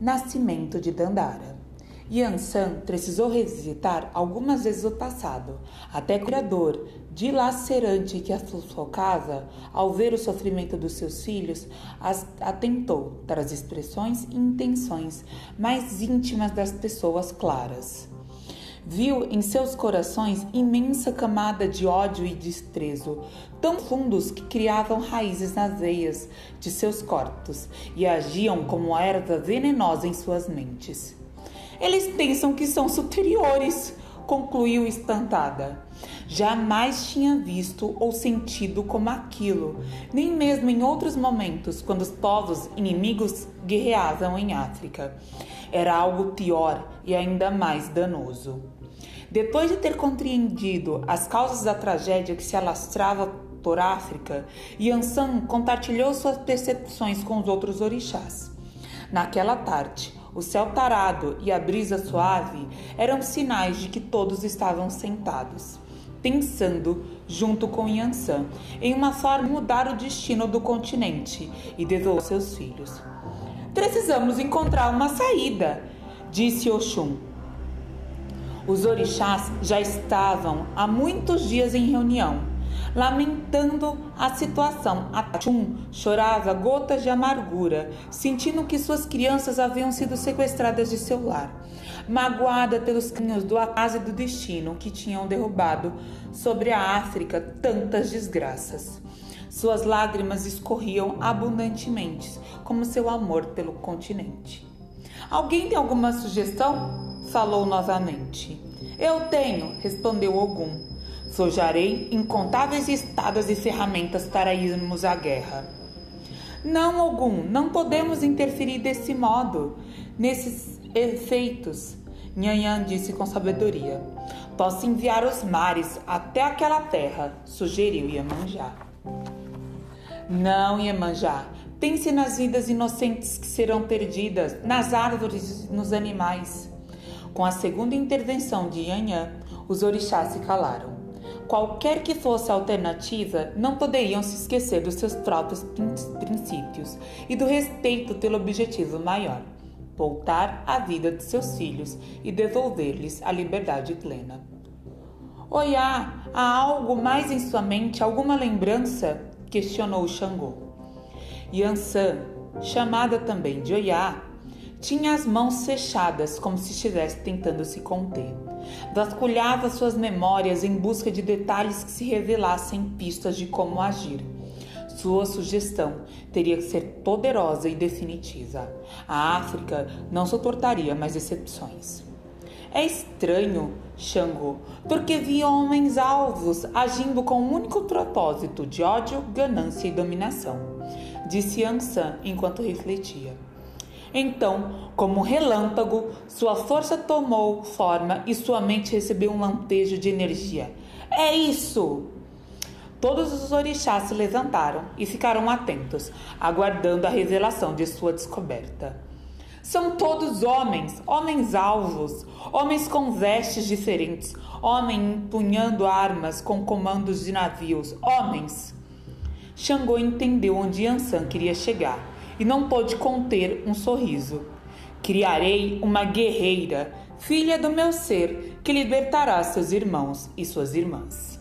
Nascimento de Dandara. Yansan precisou revisitar algumas vezes o passado, até criador dilacerante que a sua casa, ao ver o sofrimento dos seus filhos, atentou para as expressões e intenções mais íntimas das pessoas claras. Viu em seus corações imensa camada de ódio e desprezo, tão fundos que criavam raízes nas veias de seus corpos e agiam como erva venenosa em suas mentes. Eles pensam que são superiores, concluiu espantada. Jamais tinha visto ou sentido como aquilo, nem mesmo em outros momentos, quando os povos inimigos guerreavam em África. Era algo pior e ainda mais danoso. Depois de ter compreendido as causas da tragédia que se alastrava por África, Yansan compartilhou suas percepções com os outros orixás. Naquela tarde, o céu tarado e a brisa suave eram sinais de que todos estavam sentados, pensando, junto com Yansan, em uma forma de mudar o destino do continente e devolver seus filhos. Precisamos encontrar uma saída, disse Oxum. Os orixás já estavam há muitos dias em reunião, lamentando a situação. Atachum chorava gotas de amargura, sentindo que suas crianças haviam sido sequestradas de seu lar, magoada pelos caminhos do acaso e do destino que tinham derrubado sobre a África tantas desgraças. Suas lágrimas escorriam abundantemente, como seu amor pelo continente. Alguém tem alguma sugestão? falou novamente. Eu tenho, respondeu Ogum. Forjarei incontáveis espadas e ferramentas para irmos à guerra. Não, Ogum, não podemos interferir desse modo, nesses efeitos, Nhanhan disse com sabedoria. Posso enviar os mares até aquela terra, sugeriu Iemanjá. Não, Iemanjá, pense nas vidas inocentes que serão perdidas, nas árvores nos animais. Com a segunda intervenção de Yanyan, os orixás se calaram. Qualquer que fosse a alternativa, não poderiam se esquecer dos seus próprios princípios e do respeito pelo objetivo maior: voltar à vida de seus filhos e devolver-lhes a liberdade plena. Oiá, há algo mais em sua mente, alguma lembrança? questionou Xangô. Yansan, chamada também de Oiá, tinha as mãos fechadas, como se estivesse tentando se conter. Vasculhava suas memórias em busca de detalhes que se revelassem pistas de como agir. Sua sugestão teria que ser poderosa e definitiva. A África não suportaria mais exceções. É estranho, Xangô, porque via homens alvos agindo com o um único propósito de ódio, ganância e dominação, disse Ansan enquanto refletia. Então, como relâmpago, sua força tomou forma e sua mente recebeu um lampejo de energia. É isso! Todos os orixás se levantaram e ficaram atentos, aguardando a revelação de sua descoberta. São todos homens, homens alvos, homens com vestes diferentes, homens empunhando armas com comandos de navios, homens. Xangô entendeu onde Yansan queria chegar e não pôde conter um sorriso. Criarei uma guerreira, filha do meu ser, que libertará seus irmãos e suas irmãs.